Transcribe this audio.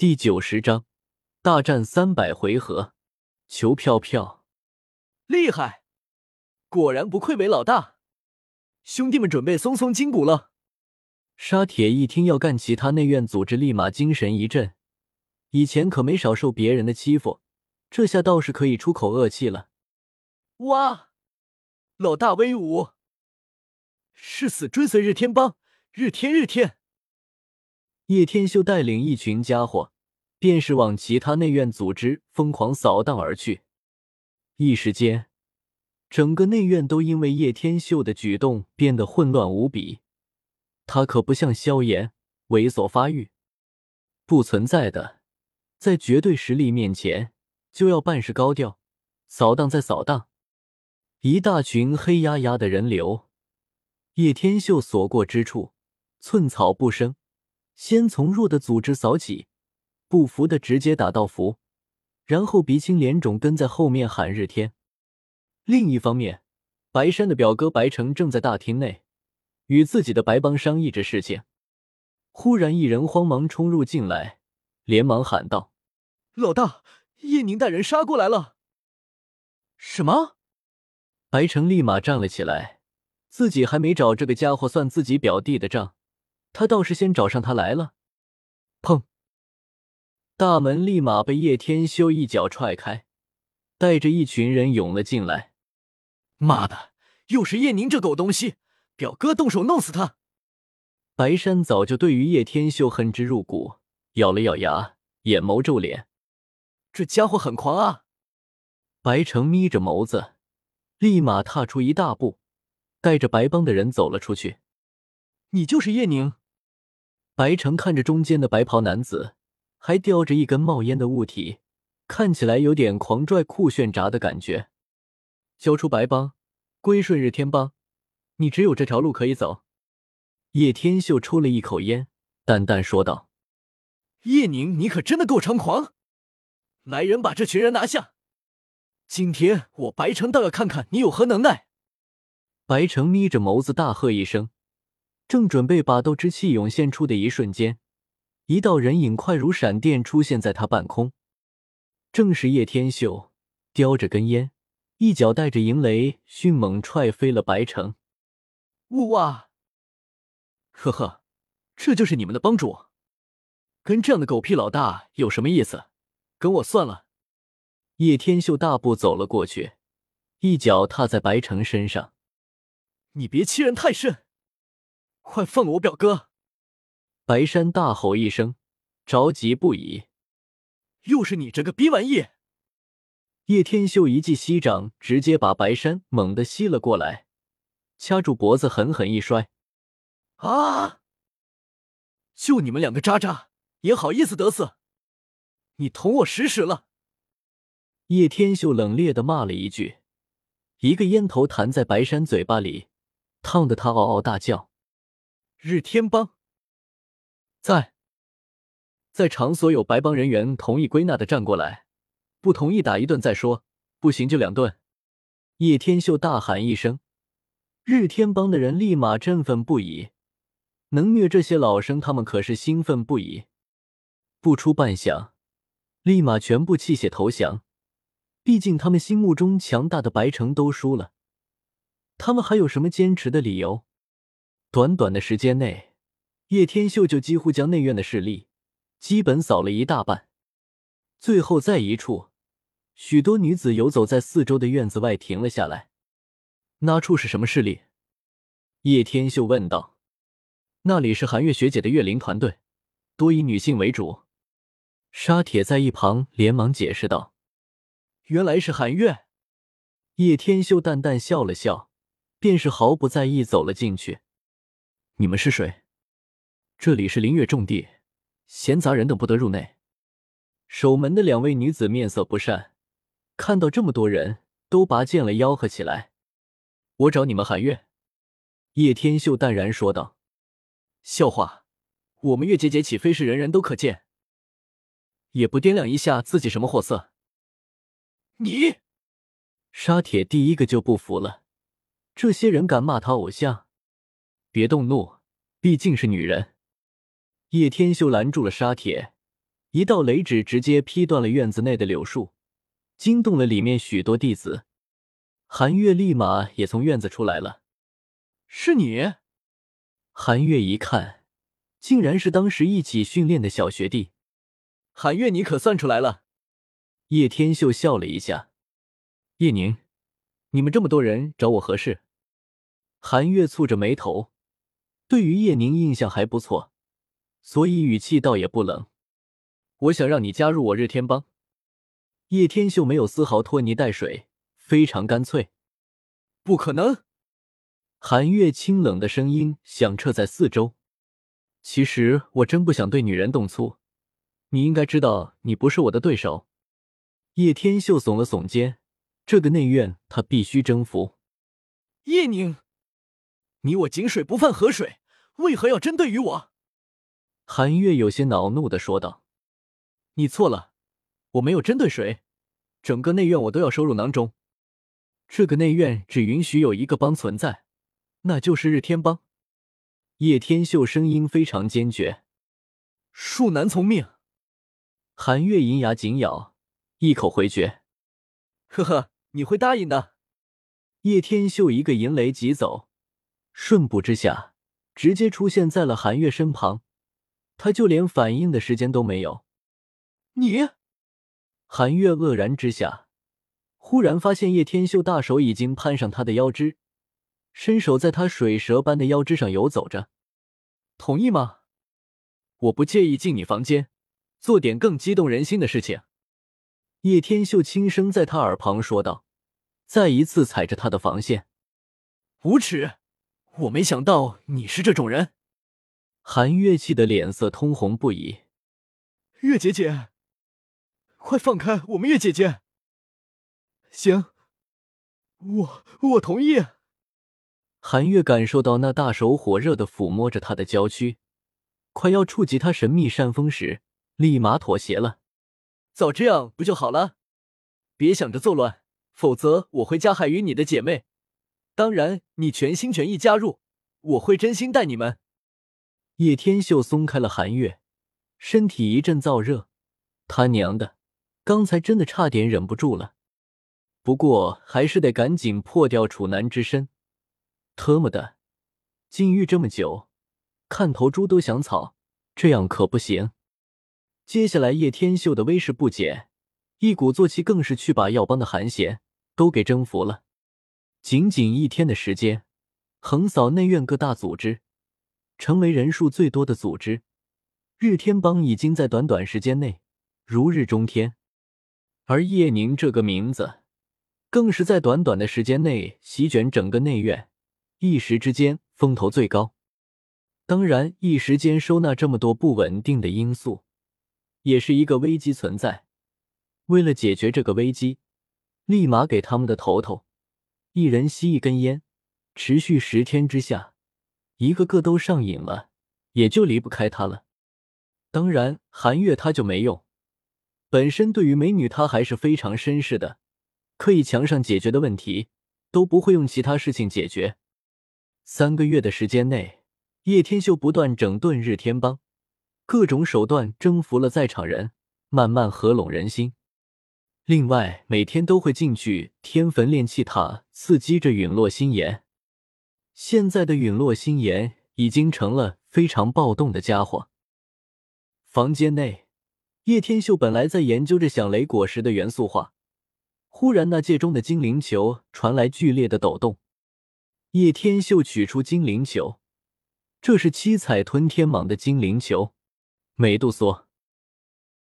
第九十章大战三百回合，求票票！厉害，果然不愧为老大。兄弟们，准备松松筋骨了。沙铁一听要干其他内院组织，立马精神一振。以前可没少受别人的欺负，这下倒是可以出口恶气了。哇，老大威武！誓死追随日天帮，日天日天！叶天秀带领一群家伙，便是往其他内院组织疯狂扫荡而去。一时间，整个内院都因为叶天秀的举动变得混乱无比。他可不像萧炎猥琐发育，不存在的，在绝对实力面前就要办事高调，扫荡再扫荡。一大群黑压压的人流，叶天秀所过之处，寸草不生。先从弱的组织扫起，不服的直接打到服，然后鼻青脸肿跟在后面喊日天。另一方面，白山的表哥白城正在大厅内与自己的白帮商议着事情。忽然，一人慌忙冲入进来，连忙喊道：“老大，叶宁带人杀过来了！”什么？白城立马站了起来，自己还没找这个家伙算自己表弟的账。他倒是先找上他来了，砰！大门立马被叶天修一脚踹开，带着一群人涌了进来。妈的，又是叶宁这狗东西！表哥动手弄死他！白山早就对于叶天秀恨之入骨，咬了咬牙，眼眸皱脸。这家伙很狂啊！白城眯着眸子，立马踏出一大步，带着白帮的人走了出去。你就是叶宁？白城看着中间的白袍男子，还叼着一根冒烟的物体，看起来有点狂拽酷炫炸的感觉。交出白帮，归顺日天帮，你只有这条路可以走。叶天秀抽了一口烟，淡淡说道：“叶宁，你可真的够猖狂！来人，把这群人拿下！今天我白城倒要看看你有何能耐！”白城眯着眸子，大喝一声。正准备把斗之气涌现出的一瞬间，一道人影快如闪电出现在他半空，正是叶天秀，叼着根烟，一脚带着银雷迅猛踹飞了白城。呜哇！呵呵，这就是你们的帮主？跟这样的狗屁老大有什么意思？跟我算了。叶天秀大步走了过去，一脚踏在白城身上。你别欺人太甚！快放了我表哥！白山大吼一声，着急不已。又是你这个逼玩意！叶天秀一记膝掌，直接把白山猛地吸了过来，掐住脖子，狠狠一摔。啊！就你们两个渣渣，也好意思得瑟？你捅我屎屎了！叶天秀冷冽的骂了一句，一个烟头弹在白山嘴巴里，烫得他嗷嗷大叫。日天帮在，在场所有白帮人员同意归纳的站过来，不同意打一顿再说，不行就两顿。叶天秀大喊一声，日天帮的人立马振奋不已，能虐这些老生，他们可是兴奋不已。不出半晌，立马全部弃血投降。毕竟他们心目中强大的白城都输了，他们还有什么坚持的理由？短短的时间内，叶天秀就几乎将内院的势力基本扫了一大半。最后，在一处，许多女子游走在四周的院子外停了下来。那处是什么势力？叶天秀问道。那里是寒月学姐的月灵团队，多以女性为主。沙铁在一旁连忙解释道：“原来是寒月。”叶天秀淡淡笑了笑，便是毫不在意走了进去。你们是谁？这里是灵月重地，闲杂人等不得入内。守门的两位女子面色不善，看到这么多人，都拔剑了，吆喝起来：“我找你们寒月！”叶天秀淡然说道：“笑话，我们月姐姐岂非是人人都可见？也不掂量一下自己什么货色？”你，沙铁第一个就不服了，这些人敢骂他偶像？别动怒，毕竟是女人。叶天秀拦住了沙铁，一道雷指直接劈断了院子内的柳树，惊动了里面许多弟子。韩月立马也从院子出来了。是你？韩月一看，竟然是当时一起训练的小学弟。韩月，你可算出来了。叶天秀笑了一下。叶宁，你们这么多人找我何事？韩月蹙着眉头，对于叶宁印象还不错，所以语气倒也不冷。我想让你加入我日天帮。叶天秀没有丝毫拖泥带水。非常干脆，不可能！韩月清冷的声音响彻在四周。其实我真不想对女人动粗，你应该知道，你不是我的对手。叶天秀耸了耸肩，这个内院他必须征服。叶宁，你我井水不犯河水，为何要针对于我？韩月有些恼怒的说道：“你错了，我没有针对谁，整个内院我都要收入囊中。”这个内院只允许有一个帮存在，那就是日天帮。叶天秀声音非常坚决：“恕难从命。”韩月银牙紧咬，一口回绝：“呵呵，你会答应的。”叶天秀一个银雷疾走，瞬步之下，直接出现在了韩月身旁，他就连反应的时间都没有。你，韩月愕然之下。忽然发现叶天秀大手已经攀上他的腰肢，伸手在他水蛇般的腰肢上游走着。同意吗？我不介意进你房间，做点更激动人心的事情。叶天秀轻声在他耳旁说道，再一次踩着他的防线。无耻！我没想到你是这种人。韩月气的脸色通红不已。月姐姐，快放开我们月姐姐！行，我我同意。韩月感受到那大手火热的抚摸着他的娇躯，快要触及他神秘山峰时，立马妥协了。早这样不就好了？别想着作乱，否则我会加害于你的姐妹。当然，你全心全意加入，我会真心待你们。叶天秀松开了韩月，身体一阵燥热。他娘的，刚才真的差点忍不住了。不过还是得赶紧破掉处男之身。特么的，禁欲这么久，看头猪都想草，这样可不行。接下来叶天秀的威势不减，一鼓作气更是去把耀邦的韩贤都给征服了。仅仅一天的时间，横扫内院各大组织，成为人数最多的组织。日天帮已经在短短时间内如日中天，而叶宁这个名字。更是在短短的时间内席卷整个内院，一时之间风头最高。当然，一时间收纳这么多不稳定的因素，也是一个危机存在。为了解决这个危机，立马给他们的头头一人吸一根烟，持续十天之下，一个个都上瘾了，也就离不开他了。当然，韩月他就没用，本身对于美女他还是非常绅士的。可以墙上解决的问题，都不会用其他事情解决。三个月的时间内，叶天秀不断整顿日天帮，各种手段征服了在场人，慢慢合拢人心。另外，每天都会进去天坟炼气塔，刺激着陨落心炎。现在的陨落心炎已经成了非常暴动的家伙。房间内，叶天秀本来在研究着响雷果实的元素化。忽然，那界中的精灵球传来剧烈的抖动。叶天秀取出精灵球，这是七彩吞天蟒的精灵球，美杜莎。